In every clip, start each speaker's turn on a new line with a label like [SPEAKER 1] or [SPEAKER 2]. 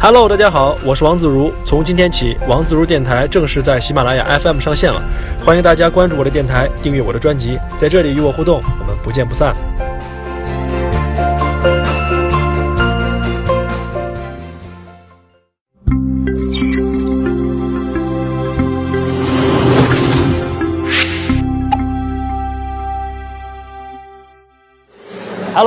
[SPEAKER 1] Hello，大家好，我是王自如。从今天起，王自如电台正式在喜马拉雅 FM 上线了，欢迎大家关注我的电台，订阅我的专辑，在这里与我互动，我们不见不散。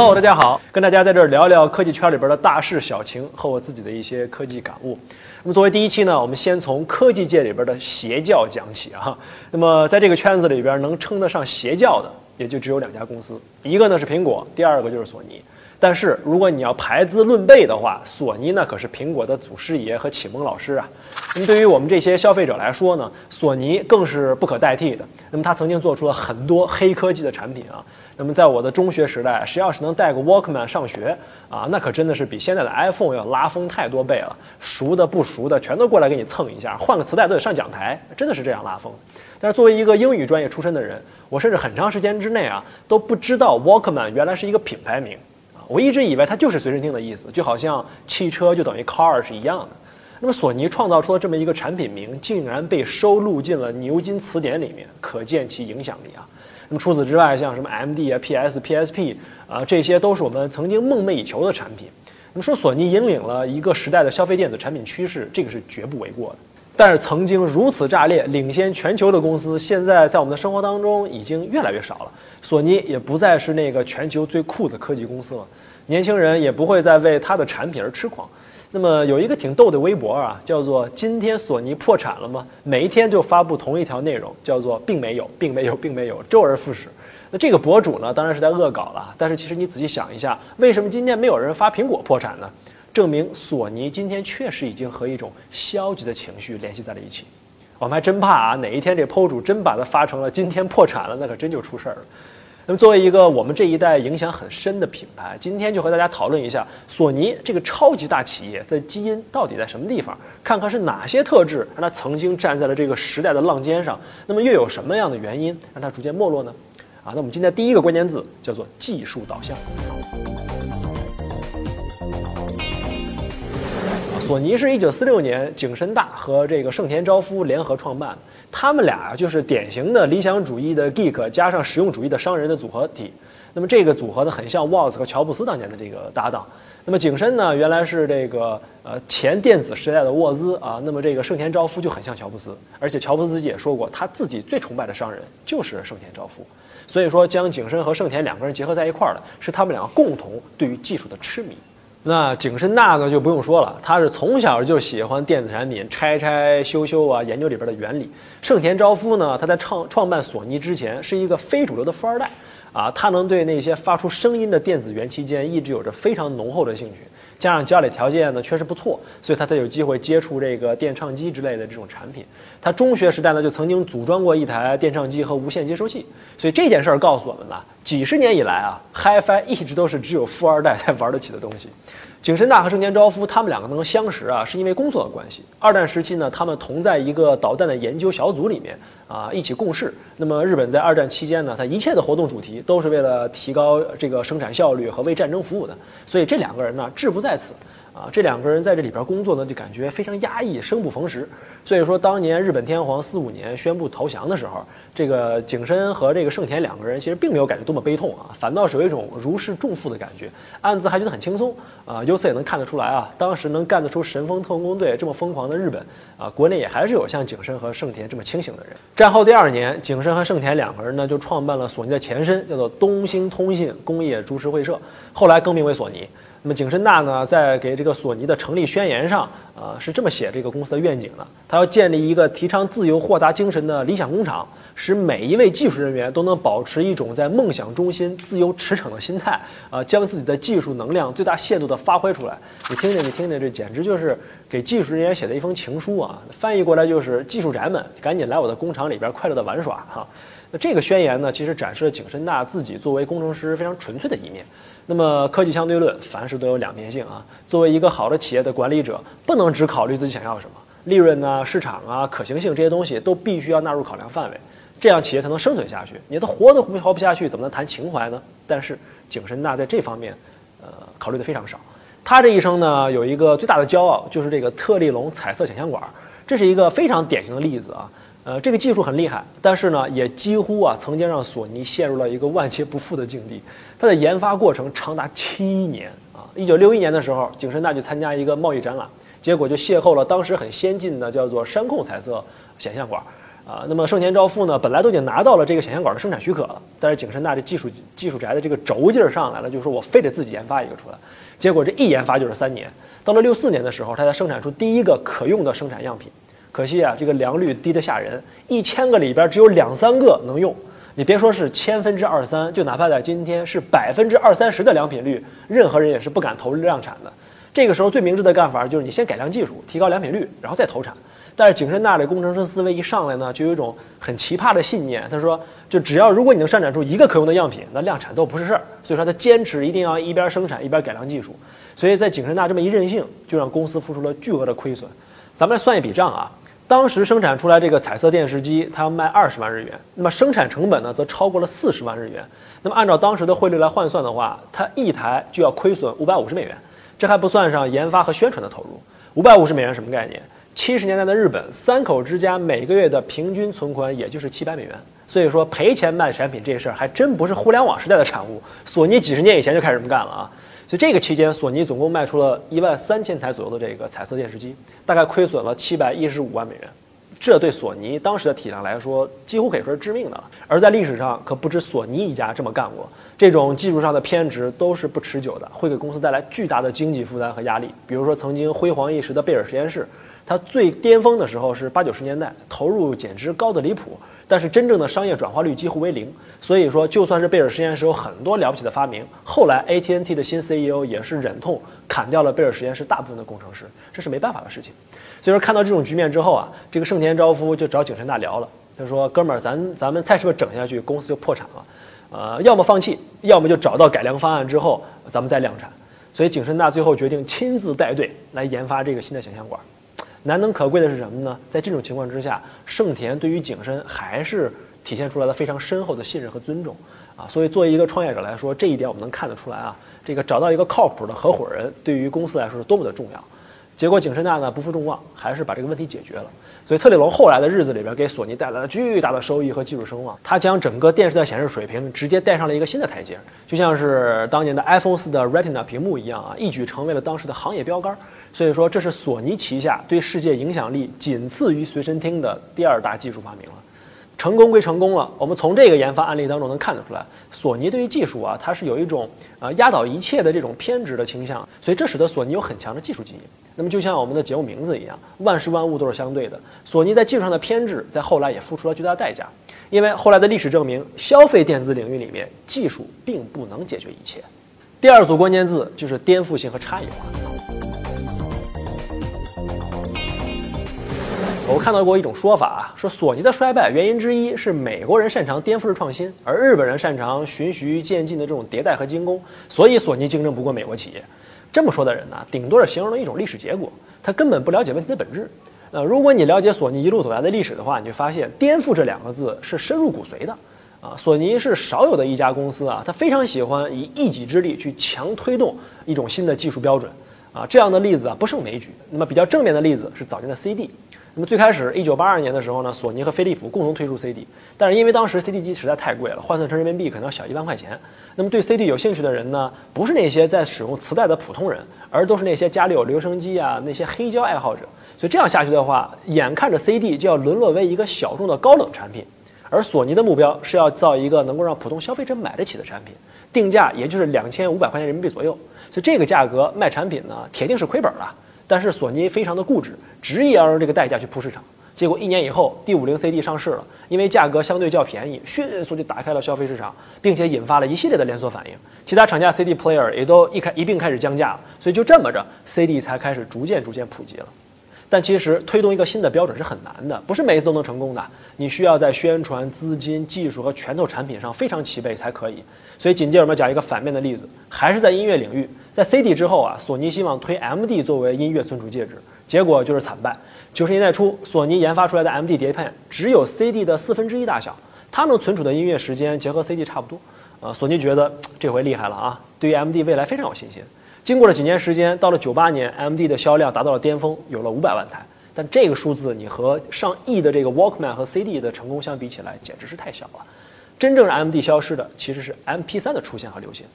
[SPEAKER 1] 好大家好，跟大家在这儿聊聊科技圈里边的大事小情和我自己的一些科技感悟。那么作为第一期呢，我们先从科技界里边的邪教讲起啊。那么在这个圈子里边，能称得上邪教的，也就只有两家公司，一个呢是苹果，第二个就是索尼。但是如果你要排资论辈的话，索尼那可是苹果的祖师爷和启蒙老师啊。那么对于我们这些消费者来说呢，索尼更是不可代替的。那么他曾经做出了很多黑科技的产品啊。那么在我的中学时代，谁要是能带个 Walkman 上学啊，那可真的是比现在的 iPhone 要拉风太多倍了。熟的不熟的全都过来给你蹭一下，换个磁带都得上讲台，真的是这样拉风。但是作为一个英语专业出身的人，我甚至很长时间之内啊都不知道 Walkman 原来是一个品牌名，我一直以为它就是随身听的意思，就好像汽车就等于 car 是一样的。那么索尼创造出了这么一个产品名，竟然被收录进了牛津词典里面，可见其影响力啊。那么除此之外，像什么 MD 啊、PS、PSP 啊，这些都是我们曾经梦寐以求的产品。那么说索尼引领了一个时代的消费电子产品趋势，这个是绝不为过的。但是曾经如此炸裂、领先全球的公司，现在在我们的生活当中已经越来越少了。索尼也不再是那个全球最酷的科技公司了，年轻人也不会再为它的产品而痴狂。那么有一个挺逗的微博啊，叫做“今天索尼破产了吗？”每一天就发布同一条内容，叫做“并没有，并没有，并没有”，周而复始。那这个博主呢，当然是在恶搞了。但是其实你仔细想一下，为什么今天没有人发苹果破产呢？证明索尼今天确实已经和一种消极的情绪联系在了一起。我们还真怕啊，哪一天这 PO 主真把它发成了“今天破产了”，那可真就出事儿了。那么，作为一个我们这一代影响很深的品牌，今天就和大家讨论一下索尼这个超级大企业的基因到底在什么地方，看看是哪些特质让它曾经站在了这个时代的浪尖上，那么又有什么样的原因让它逐渐没落呢？啊，那我们今天第一个关键字叫做技术导向。索尼是一九四六年景深大和这个盛田昭夫联合创办的。他们俩就是典型的理想主义的 geek 加上实用主义的商人的组合体。那么这个组合呢，很像沃兹和乔布斯当年的这个搭档。那么景深呢，原来是这个呃前电子时代的沃兹啊。那么这个盛田昭夫就很像乔布斯，而且乔布斯自己也说过，他自己最崇拜的商人就是盛田昭夫。所以说，将景深和盛田两个人结合在一块儿的是他们两个共同对于技术的痴迷。那景深大呢就不用说了，他是从小就喜欢电子产品，拆拆修修啊，研究里边的原理。盛田昭夫呢，他在创创办索尼之前是一个非主流的富二代，啊，他能对那些发出声音的电子元器件一直有着非常浓厚的兴趣，加上家里条件呢确实不错，所以他才有机会接触这个电唱机之类的这种产品。他中学时代呢就曾经组装过一台电唱机和无线接收器，所以这件事儿告诉我们呢，几十年以来啊，HiFi 一直都是只有富二代才玩得起的东西。景深大和盛田昭夫他们两个能相识啊，是因为工作的关系。二战时期呢，他们同在一个导弹的研究小组里面啊，一起共事。那么日本在二战期间呢，它一切的活动主题都是为了提高这个生产效率和为战争服务的，所以这两个人呢，志不在此。啊，这两个人在这里边工作呢，就感觉非常压抑，生不逢时。所以说，当年日本天皇四五年宣布投降的时候，这个景深和这个盛田两个人其实并没有感觉多么悲痛啊，反倒是有一种如释重负的感觉，暗自还觉得很轻松啊。由此也能看得出来啊，当时能干得出神风特工队这么疯狂的日本啊，国内也还是有像景深和盛田这么清醒的人。战后第二年，景深和盛田两个人呢就创办了索尼的前身，叫做东兴通信工业株式会社，后来更名为索尼。那么景深大呢，在给这个索尼的成立宣言上，呃，是这么写这个公司的愿景的：他要建立一个提倡自由豁达精神的理想工厂，使每一位技术人员都能保持一种在梦想中心自由驰骋的心态，啊，将自己的技术能量最大限度地发挥出来。你听听，你听听，这简直就是给技术人员写的一封情书啊！翻译过来就是技术宅们，赶紧来我的工厂里边快乐地玩耍哈。那这个宣言呢，其实展示了景深大自己作为工程师非常纯粹的一面。那么科技相对论，凡事都有两面性啊。作为一个好的企业的管理者，不能只考虑自己想要什么，利润呢、市场啊、可行性这些东西都必须要纳入考量范围，这样企业才能生存下去。你都活都活不下去，怎么能谈情怀呢？但是景深大在这方面，呃，考虑的非常少。他这一生呢，有一个最大的骄傲，就是这个特立龙彩色显像管，这是一个非常典型的例子啊。呃，这个技术很厉害，但是呢，也几乎啊，曾经让索尼陷入了一个万劫不复的境地。它的研发过程长达七年啊。一九六一年的时候，景深大去参加一个贸易展览，结果就邂逅了当时很先进的叫做山控彩色显像管啊。那么盛田昭夫呢，本来都已经拿到了这个显像管的生产许可了，但是景深大这技术技术宅的这个轴劲儿上来了，就是说我非得自己研发一个出来。结果这一研发就是三年，到了六四年的时候，他才生产出第一个可用的生产样品。可惜啊，这个良率低得吓人，一千个里边只有两三个能用。你别说是千分之二三，就哪怕在今天是百分之二三十的良品率，任何人也是不敢投量产的。这个时候最明智的干法就是你先改良技术，提高良品率，然后再投产。但是景深大的工程师思维一上来呢，就有一种很奇葩的信念，他说，就只要如果你能生产出一个可用的样品，那量产都不是事儿。所以说他坚持一定要一边生产一边改良技术。所以在景深大这么一任性，就让公司付出了巨额的亏损。咱们来算一笔账啊。当时生产出来这个彩色电视机，它要卖二十万日元，那么生产成本呢，则超过了四十万日元。那么按照当时的汇率来换算的话，它一台就要亏损五百五十美元，这还不算上研发和宣传的投入。五百五十美元什么概念？七十年代的日本三口之家每个月的平均存款也就是七百美元，所以说赔钱卖产品这事儿还真不是互联网时代的产物。索尼几十年以前就开始这么干了啊。所以这个期间，索尼总共卖出了一万三千台左右的这个彩色电视机，大概亏损了七百一十五万美元。这对索尼当时的体量来说，几乎可以说是致命的了。而在历史上，可不止索尼一家这么干过。这种技术上的偏执都是不持久的，会给公司带来巨大的经济负担和压力。比如说，曾经辉煌一时的贝尔实验室，它最巅峰的时候是八九十年代，投入简直高的离谱。但是真正的商业转化率几乎为零，所以说就算是贝尔实验室有很多了不起的发明，后来 AT&T 的新 CEO 也是忍痛砍掉了贝尔实验室大部分的工程师，这是没办法的事情。所以说看到这种局面之后啊，这个盛田昭夫就找景深大聊了，他说：“哥们儿，咱咱们再这么整下去，公司就破产了，呃，要么放弃，要么就找到改良方案之后咱们再量产。”所以景深大最后决定亲自带队来研发这个新的显像管。难能可贵的是什么呢？在这种情况之下，盛田对于景深还是体现出来了非常深厚的信任和尊重啊。所以作为一个创业者来说，这一点我们能看得出来啊。这个找到一个靠谱的合伙人，对于公司来说是多么的重要。结果景深大呢不负众望，还是把这个问题解决了。所以特里龙后来的日子里边，给索尼带来了巨大的收益和技术声望。他将整个电视的显示水平直接带上了一个新的台阶，就像是当年的 iPhone 四的 Retina 屏幕一样啊，一举成为了当时的行业标杆。所以说，这是索尼旗下对世界影响力仅次于随身听的第二大技术发明了。成功归成功了，我们从这个研发案例当中能看得出来，索尼对于技术啊，它是有一种啊压倒一切的这种偏执的倾向。所以这使得索尼有很强的技术基因。那么就像我们的节目名字一样，万事万物都是相对的。索尼在技术上的偏执，在后来也付出了巨大代价。因为后来的历史证明，消费电子领域里面，技术并不能解决一切。第二组关键字就是颠覆性和差异化。我看到过一种说法啊，说索尼的衰败原因之一是美国人擅长颠覆式创新，而日本人擅长循序渐进的这种迭代和精工，所以索尼竞争不过美国企业。这么说的人呢，顶多是形容了一种历史结果，他根本不了解问题的本质。呃，如果你了解索尼一路走来的历史的话，你就发现颠覆这两个字是深入骨髓的。啊，索尼是少有的一家公司啊，他非常喜欢以一己之力去强推动一种新的技术标准。啊，这样的例子啊不胜枚举。那么比较正面的例子是早年的 CD。那么最开始，一九八二年的时候呢，索尼和飞利浦共同推出 CD，但是因为当时 CD 机实在太贵了，换算成人民币可能要小一万块钱。那么对 CD 有兴趣的人呢，不是那些在使用磁带的普通人，而都是那些家里有留声机啊那些黑胶爱好者。所以这样下去的话，眼看着 CD 就要沦落为一个小众的高冷产品，而索尼的目标是要造一个能够让普通消费者买得起的产品，定价也就是两千五百块钱人民币左右。所以这个价格卖产品呢，铁定是亏本了。但是索尼非常的固执，执意要用这个代价去铺市场。结果一年以后，D 五零 CD 上市了，因为价格相对较便宜，迅速就打开了消费市场，并且引发了一系列的连锁反应。其他厂家 CD player 也都一开一并开始降价了，所以就这么着，CD 才开始逐渐逐渐普及了。但其实推动一个新的标准是很难的，不是每一次都能成功的。你需要在宣传、资金、技术和拳头产品上非常齐备才可以。所以紧接着我们讲一个反面的例子，还是在音乐领域，在 CD 之后啊，索尼希望推 MD 作为音乐存储介质，结果就是惨败。九十年代初，索尼研发出来的 MD 碟片只有 CD 的四分之一大小，它能存储的音乐时间结合 CD 差不多。呃，索尼觉得这回厉害了啊，对于 MD 未来非常有信心。经过了几年时间，到了九八年，MD 的销量达到了巅峰，有了五百万台。但这个数字，你和上亿的这个 Walkman 和 CD 的成功相比起来，简直是太小了。真正让 MD 消失的，其实是 MP3 的出现和流行。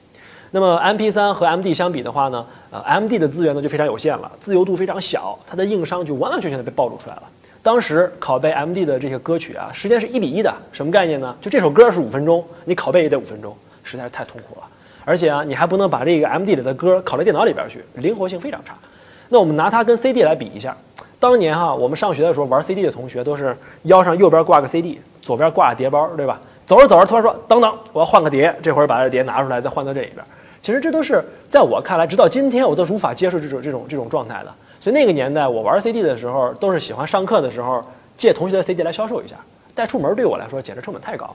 [SPEAKER 1] 那么 MP3 和 MD 相比的话呢，呃，MD 的资源呢就非常有限了，自由度非常小，它的硬伤就完完全全的被暴露出来了。当时拷贝 MD 的这些歌曲啊，时间是一比一的，什么概念呢？就这首歌是五分钟，你拷贝也得五分钟，实在是太痛苦了。而且啊，你还不能把这个 MD 里的歌拷到电脑里边去，灵活性非常差。那我们拿它跟 CD 来比一下，当年哈，我们上学的时候玩 CD 的同学都是腰上右边挂个 CD，左边挂个碟包，对吧？走着走着突然说等等，我要换个碟，这会儿把这碟拿出来再换到这里边。其实这都是在我看来，直到今天我都是无法接受这种这种这种状态的。所以那个年代，我玩 CD 的时候，都是喜欢上课的时候借同学的 CD 来销售一下，带出门对我来说简直成本太高。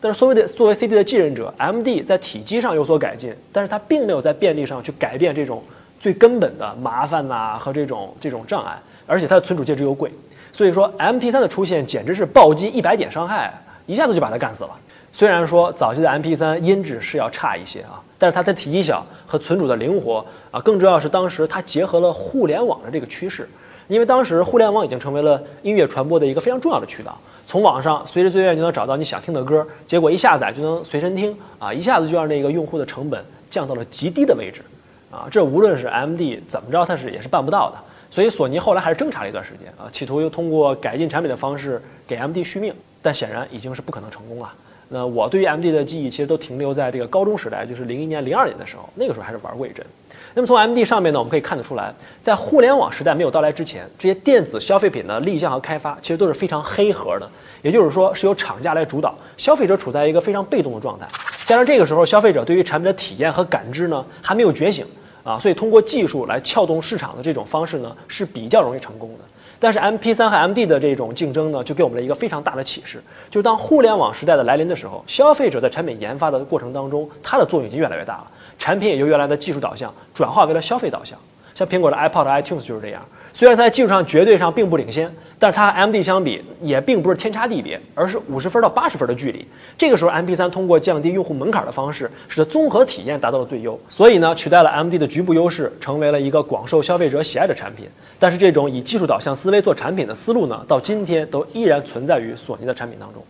[SPEAKER 1] 但是所谓的作为 CD 的继任者，MD 在体积上有所改进，但是它并没有在便利上去改变这种最根本的麻烦呐和这种这种障碍，而且它的存储介质又贵，所以说 MP3 的出现简直是暴击一百点伤害，一下子就把它干死了。虽然说早期的 MP3 音质是要差一些啊。但是它的体积小和存储的灵活啊，更重要是当时它结合了互联网的这个趋势，因为当时互联网已经成为了音乐传播的一个非常重要的渠道，从网上随时随地就能找到你想听的歌，结果一下载就能随身听啊，一下子就让那个用户的成本降到了极低的位置，啊，这无论是 MD 怎么着，它是也是办不到的。所以索尼后来还是挣扎了一段时间啊，企图又通过改进产品的方式给 MD 续命，但显然已经是不可能成功了。那我对于 MD 的记忆其实都停留在这个高中时代，就是零一年、零二年的时候，那个时候还是玩过一阵。那么从 MD 上面呢，我们可以看得出来，在互联网时代没有到来之前，这些电子消费品的立项和开发其实都是非常黑盒的，也就是说是由厂家来主导，消费者处在一个非常被动的状态。加上这个时候消费者对于产品的体验和感知呢还没有觉醒啊，所以通过技术来撬动市场的这种方式呢是比较容易成功的。但是 MP3 和 MD 的这种竞争呢，就给我们了一个非常大的启示，就是当互联网时代的来临的时候，消费者在产品研发的过程当中，它的作用已经越来越大了，产品也由原来的技术导向转化为了消费导向，像苹果的 iPod、iTunes 就是这样。虽然它在技术上绝对上并不领先，但是它和 MD 相比也并不是天差地别，而是五十分到八十分的距离。这个时候，MP3 通过降低用户门槛的方式，使得综合体验达到了最优，所以呢，取代了 MD 的局部优势，成为了一个广受消费者喜爱的产品。但是这种以技术导向思维做产品的思路呢，到今天都依然存在于索尼的产品当中。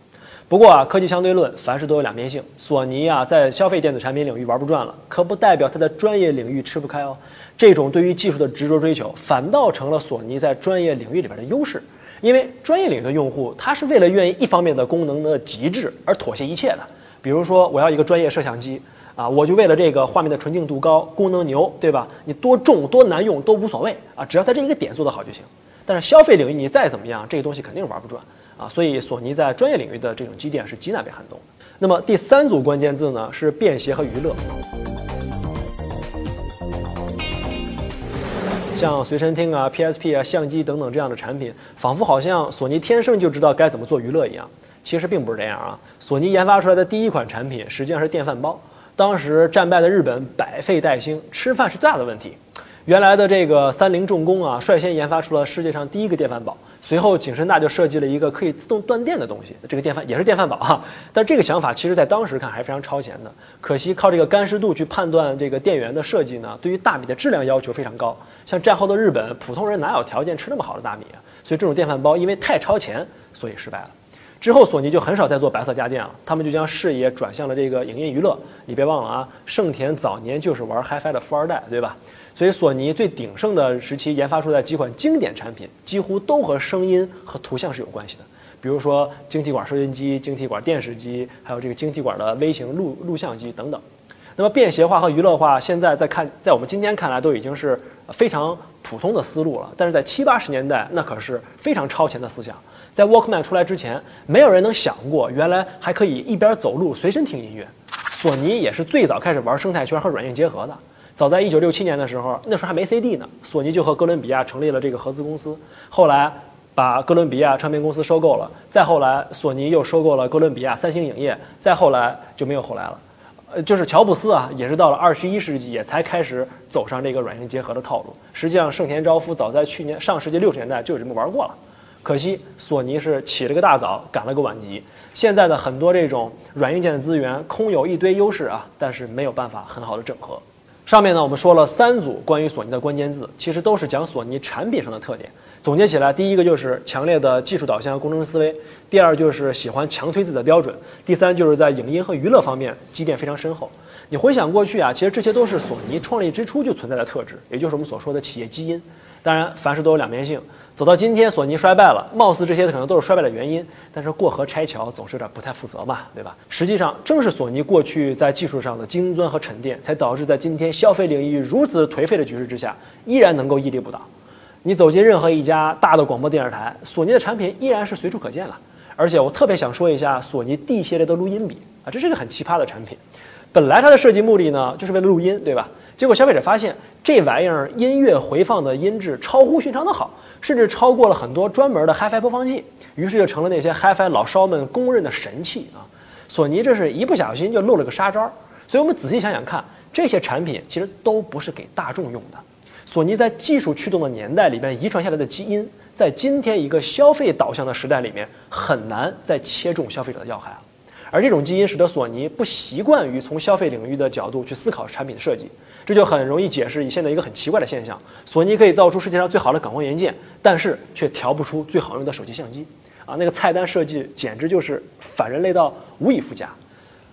[SPEAKER 1] 不过啊，科技相对论，凡事都有两面性。索尼啊，在消费电子产品领域玩不转了，可不代表它的专业领域吃不开哦。这种对于技术的执着追求，反倒成了索尼在专业领域里边的优势。因为专业领域的用户，他是为了愿意一方面的功能的极致而妥协一切的。比如说，我要一个专业摄像机啊，我就为了这个画面的纯净度高、功能牛，对吧？你多重多难用都无所谓啊，只要在这一个点做得好就行。但是消费领域你再怎么样，这个东西肯定玩不转啊。所以索尼在专业领域的这种积淀是极难被撼动。那么第三组关键字呢，是便携和娱乐。像随身听啊、PSP 啊、相机等等这样的产品，仿佛好像索尼天生就知道该怎么做娱乐一样。其实并不是这样啊。索尼研发出来的第一款产品实际上是电饭煲，当时战败的日本百废待兴，吃饭是最大的问题。原来的这个三菱重工啊，率先研发出了世界上第一个电饭煲。随后景深大就设计了一个可以自动断电的东西，这个电饭也是电饭煲哈。但这个想法其实在当时看还是非常超前的。可惜靠这个干湿度去判断这个电源的设计呢，对于大米的质量要求非常高。像战后的日本，普通人哪有条件吃那么好的大米啊？所以这种电饭煲因为太超前，所以失败了。之后索尼就很少再做白色家电了，他们就将视野转向了这个影音娱乐。你别忘了啊，盛田早年就是玩 HiFi 的富二代，对吧？所以索尼最鼎盛的时期研发出来几款经典产品，几乎都和声音和图像是有关系的。比如说晶体管收音机、晶体管电视机，还有这个晶体管的微型录录像机等等。那么便携化和娱乐化，现在在看，在我们今天看来都已经是非常普通的思路了。但是在七八十年代，那可是非常超前的思想。在 Walkman 出来之前，没有人能想过，原来还可以一边走路随身听音乐。索尼也是最早开始玩生态圈和软硬结合的。早在1967年的时候，那时候还没 CD 呢，索尼就和哥伦比亚成立了这个合资公司。后来把哥伦比亚唱片公司收购了，再后来索尼又收购了哥伦比亚三星影业，再后来就没有后来了。呃，就是乔布斯啊，也是到了21世纪也才开始走上这个软硬结合的套路。实际上，盛田昭夫早在去年上世纪六十年代就有这么玩过了。可惜索尼是起了个大早，赶了个晚集。现在的很多这种软硬件的资源空有一堆优势啊，但是没有办法很好的整合。上面呢，我们说了三组关于索尼的关键字，其实都是讲索尼产品上的特点。总结起来，第一个就是强烈的技术导向和、工程思维；第二就是喜欢强推自己的标准；第三就是在影音和娱乐方面积淀非常深厚。你回想过去啊，其实这些都是索尼创立之初就存在的特质，也就是我们所说的企业基因。当然，凡事都有两面性。走到今天，索尼衰败了，貌似这些可能都是衰败的原因。但是过河拆桥总是有点不太负责嘛，对吧？实际上，正是索尼过去在技术上的精钻和沉淀，才导致在今天消费领域如此颓废的局势之下，依然能够屹立不倒。你走进任何一家大的广播电视台，索尼的产品依然是随处可见了。而且我特别想说一下索尼 D 系列的录音笔啊，这是一个很奇葩的产品。本来它的设计目的呢，就是为了录音，对吧？结果消费者发现这玩意儿音乐回放的音质超乎寻常的好。甚至超过了很多专门的 HiFi 播放器，于是就成了那些 HiFi 老烧们公认的神器啊！索尼这是一不小心就露了个杀招，所以我们仔细想想看，这些产品其实都不是给大众用的。索尼在技术驱动的年代里边遗传下来的基因，在今天一个消费导向的时代里面，很难再切中消费者的要害了。而这种基因使得索尼不习惯于从消费领域的角度去思考产品的设计。这就很容易解释以现在一个很奇怪的现象：索尼可以造出世界上最好的感光元件，但是却调不出最好用的手机相机。啊，那个菜单设计简直就是反人类到无以复加。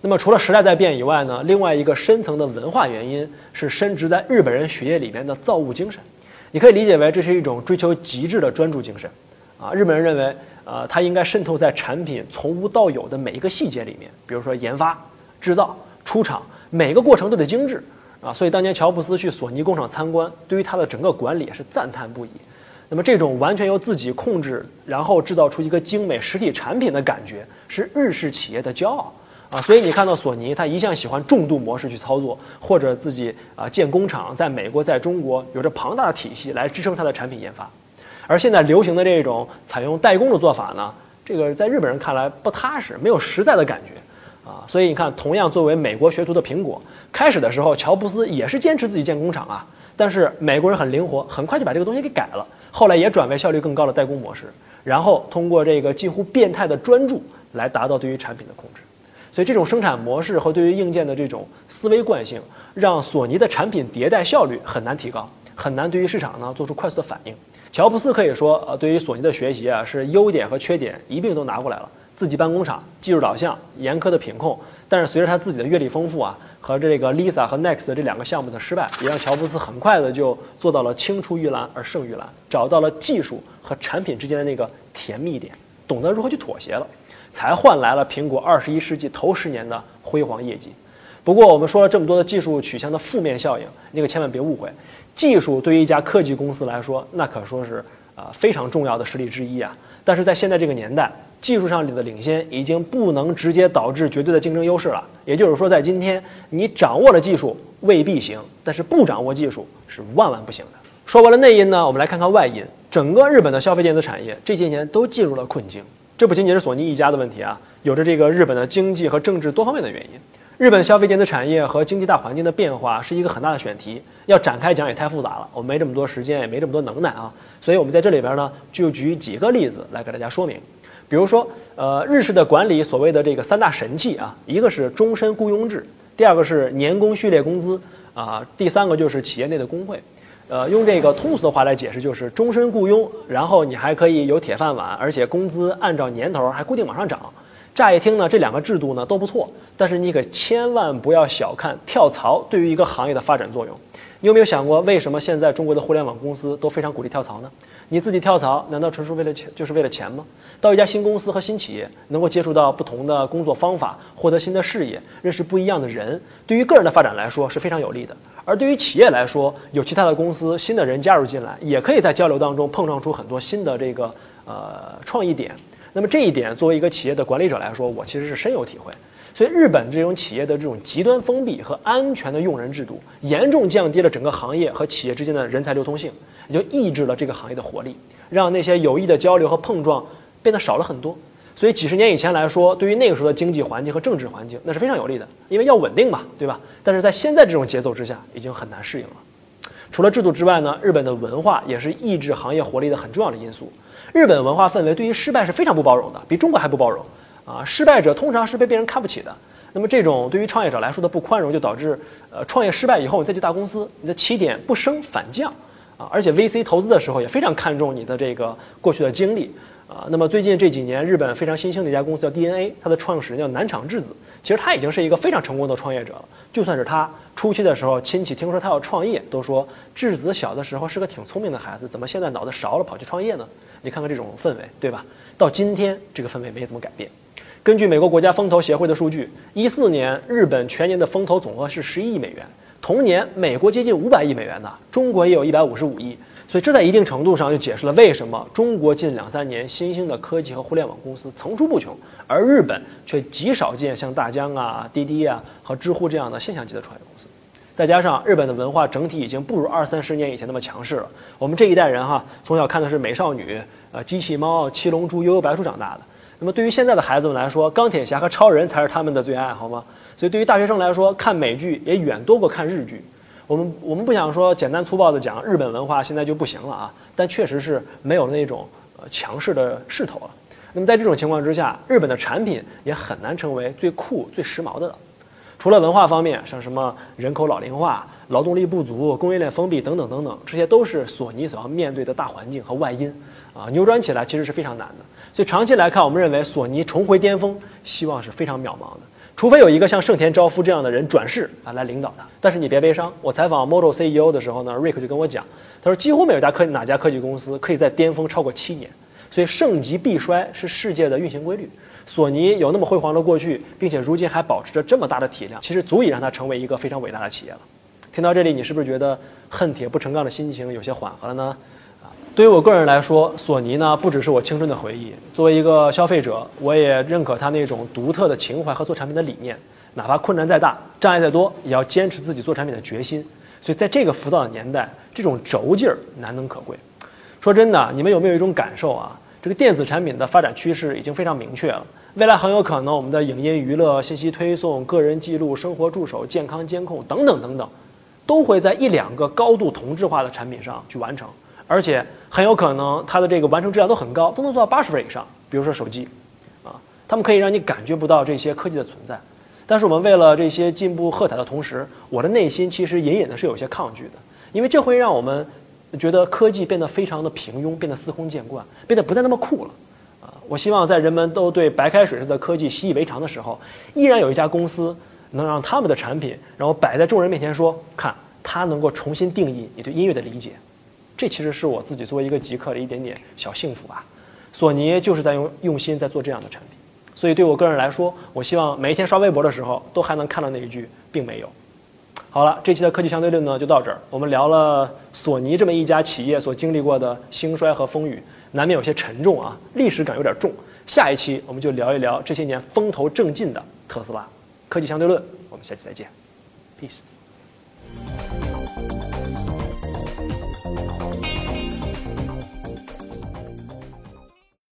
[SPEAKER 1] 那么除了时代在变以外呢，另外一个深层的文化原因是深植在日本人血液里面的造物精神。你可以理解为这是一种追求极致的专注精神。啊，日本人认为，呃，它应该渗透在产品从无到有的每一个细节里面，比如说研发、制造、出厂，每个过程都得精致。啊，所以当年乔布斯去索尼工厂参观，对于他的整个管理也是赞叹不已。那么这种完全由自己控制，然后制造出一个精美实体产品的感觉，是日式企业的骄傲啊。所以你看到索尼，他一向喜欢重度模式去操作，或者自己啊建工厂，在美国、在中国有着庞大的体系来支撑它的产品研发。而现在流行的这种采用代工的做法呢，这个在日本人看来不踏实，没有实在的感觉。啊，所以你看，同样作为美国学徒的苹果，开始的时候，乔布斯也是坚持自己建工厂啊。但是美国人很灵活，很快就把这个东西给改了。后来也转为效率更高的代工模式，然后通过这个近乎变态的专注来达到对于产品的控制。所以这种生产模式和对于硬件的这种思维惯性，让索尼的产品迭代效率很难提高，很难对于市场呢做出快速的反应。乔布斯可以说，呃，对于索尼的学习啊，是优点和缺点一并都拿过来了。自己办工厂，技术导向，严苛的品控，但是随着他自己的阅历丰富啊，和这个 Lisa 和 Next 这两个项目的失败，也让乔布斯很快的就做到了青出于蓝而胜于蓝，找到了技术和产品之间的那个甜蜜点，懂得如何去妥协了，才换来了苹果二十一世纪头十年的辉煌业绩。不过我们说了这么多的技术取向的负面效应，你可千万别误会，技术对于一家科技公司来说，那可说是啊非常重要的实力之一啊。但是在现在这个年代。技术上的领先已经不能直接导致绝对的竞争优势了。也就是说，在今天，你掌握了技术未必行，但是不掌握技术是万万不行的。说完了内因呢，我们来看看外因。整个日本的消费电子产业这些年都进入了困境。这不仅仅是索尼一家的问题啊，有着这个日本的经济和政治多方面的原因。日本消费电子产业和经济大环境的变化是一个很大的选题，要展开讲也太复杂了，我们没这么多时间，也没这么多能耐啊。所以我们在这里边呢，就举几个例子来给大家说明。比如说，呃，日式的管理所谓的这个三大神器啊，一个是终身雇佣制，第二个是年功序列工资啊，第三个就是企业内的工会。呃，用这个通俗的话来解释，就是终身雇佣，然后你还可以有铁饭碗，而且工资按照年头还固定往上涨。乍一听呢，这两个制度呢都不错，但是你可千万不要小看跳槽对于一个行业的发展作用。你有没有想过，为什么现在中国的互联网公司都非常鼓励跳槽呢？你自己跳槽，难道纯属为了钱，就是为了钱吗？到一家新公司和新企业，能够接触到不同的工作方法，获得新的视野，认识不一样的人，对于个人的发展来说是非常有利的。而对于企业来说，有其他的公司、新的人加入进来，也可以在交流当中碰撞出很多新的这个呃创意点。那么这一点，作为一个企业的管理者来说，我其实是深有体会。所以，日本这种企业的这种极端封闭和安全的用人制度，严重降低了整个行业和企业之间的人才流通性，也就抑制了这个行业的活力，让那些有益的交流和碰撞。变得少了很多，所以几十年以前来说，对于那个时候的经济环境和政治环境，那是非常有利的，因为要稳定嘛，对吧？但是在现在这种节奏之下，已经很难适应了。除了制度之外呢，日本的文化也是抑制行业活力的很重要的因素。日本文化氛围对于失败是非常不包容的，比中国还不包容啊！失败者通常是被别人看不起的，那么这种对于创业者来说的不宽容，就导致呃创业失败以后，你再去大公司，你的起点不升反降啊，而且 VC 投资的时候也非常看重你的这个过去的经历啊。那么最近这几年，日本非常新兴的一家公司叫 DNA，它的创始人叫南厂智子，其实他已经是一个非常成功的创业者了。就算是他初期的时候，亲戚听说他要创业，都说智子小的时候是个挺聪明的孩子，怎么现在脑子勺了跑去创业呢？你看看这种氛围，对吧？到今天这个氛围没怎么改变。根据美国国家风投协会的数据，一四年日本全年的风投总额是十一亿美元，同年美国接近五百亿美元呢，中国也有一百五十五亿，所以这在一定程度上就解释了为什么中国近两三年新兴的科技和互联网公司层出不穷，而日本却极少见像大疆啊、滴滴啊和知乎这样的现象级的创业公司。再加上日本的文化整体已经不如二三十年以前那么强势了，我们这一代人哈从小看的是美少女、呃机器猫、七龙珠、悠悠白书长大的。那么对于现在的孩子们来说，钢铁侠和超人才是他们的最爱好吗？所以对于大学生来说，看美剧也远多过看日剧。我们我们不想说简单粗暴的讲日本文化现在就不行了啊，但确实是没有那种呃强势的势头了。那么在这种情况之下，日本的产品也很难成为最酷、最时髦的了。除了文化方面，像什么人口老龄化、劳动力不足、供应链封闭等等等等，这些都是索尼所要面对的大环境和外因啊，扭转起来其实是非常难的。所以长期来看，我们认为索尼重回巅峰，希望是非常渺茫的。除非有一个像盛田昭夫这样的人转世啊来领导他。但是你别悲伤，我采访 Model CEO 的时候呢，Rick 就跟我讲，他说几乎没有家科哪家科技公司可以在巅峰超过七年。所以盛极必衰是世界的运行规律。索尼有那么辉煌的过去，并且如今还保持着这么大的体量，其实足以让它成为一个非常伟大的企业了。听到这里，你是不是觉得恨铁不成钢的心情有些缓和了呢？对于我个人来说，索尼呢不只是我青春的回忆。作为一个消费者，我也认可它那种独特的情怀和做产品的理念。哪怕困难再大，障碍再多，也要坚持自己做产品的决心。所以在这个浮躁的年代，这种轴劲儿难能可贵。说真的，你们有没有一种感受啊？这个电子产品的发展趋势已经非常明确了。未来很有可能，我们的影音娱乐、信息推送、个人记录、生活助手、健康监控等等等等，都会在一两个高度同质化的产品上去完成。而且很有可能它的这个完成质量都很高，都能做到八十分以上。比如说手机，啊，他们可以让你感觉不到这些科技的存在。但是我们为了这些进步喝彩的同时，我的内心其实隐隐的是有些抗拒的，因为这会让我们觉得科技变得非常的平庸，变得司空见惯，变得不再那么酷了。啊，我希望在人们都对白开水似的科技习以为常的时候，依然有一家公司能让他们的产品然后摆在众人面前说，看它能够重新定义你对音乐的理解。这其实是我自己作为一个极客的一点点小幸福吧。索尼就是在用用心在做这样的产品，所以对我个人来说，我希望每一天刷微博的时候都还能看到那一句并没有。好了，这期的科技相对论呢就到这儿。我们聊了索尼这么一家企业所经历过的兴衰和风雨，难免有些沉重啊，历史感有点重。下一期我们就聊一聊这些年风头正劲的特斯拉。科技相对论，我们下期再见，peace。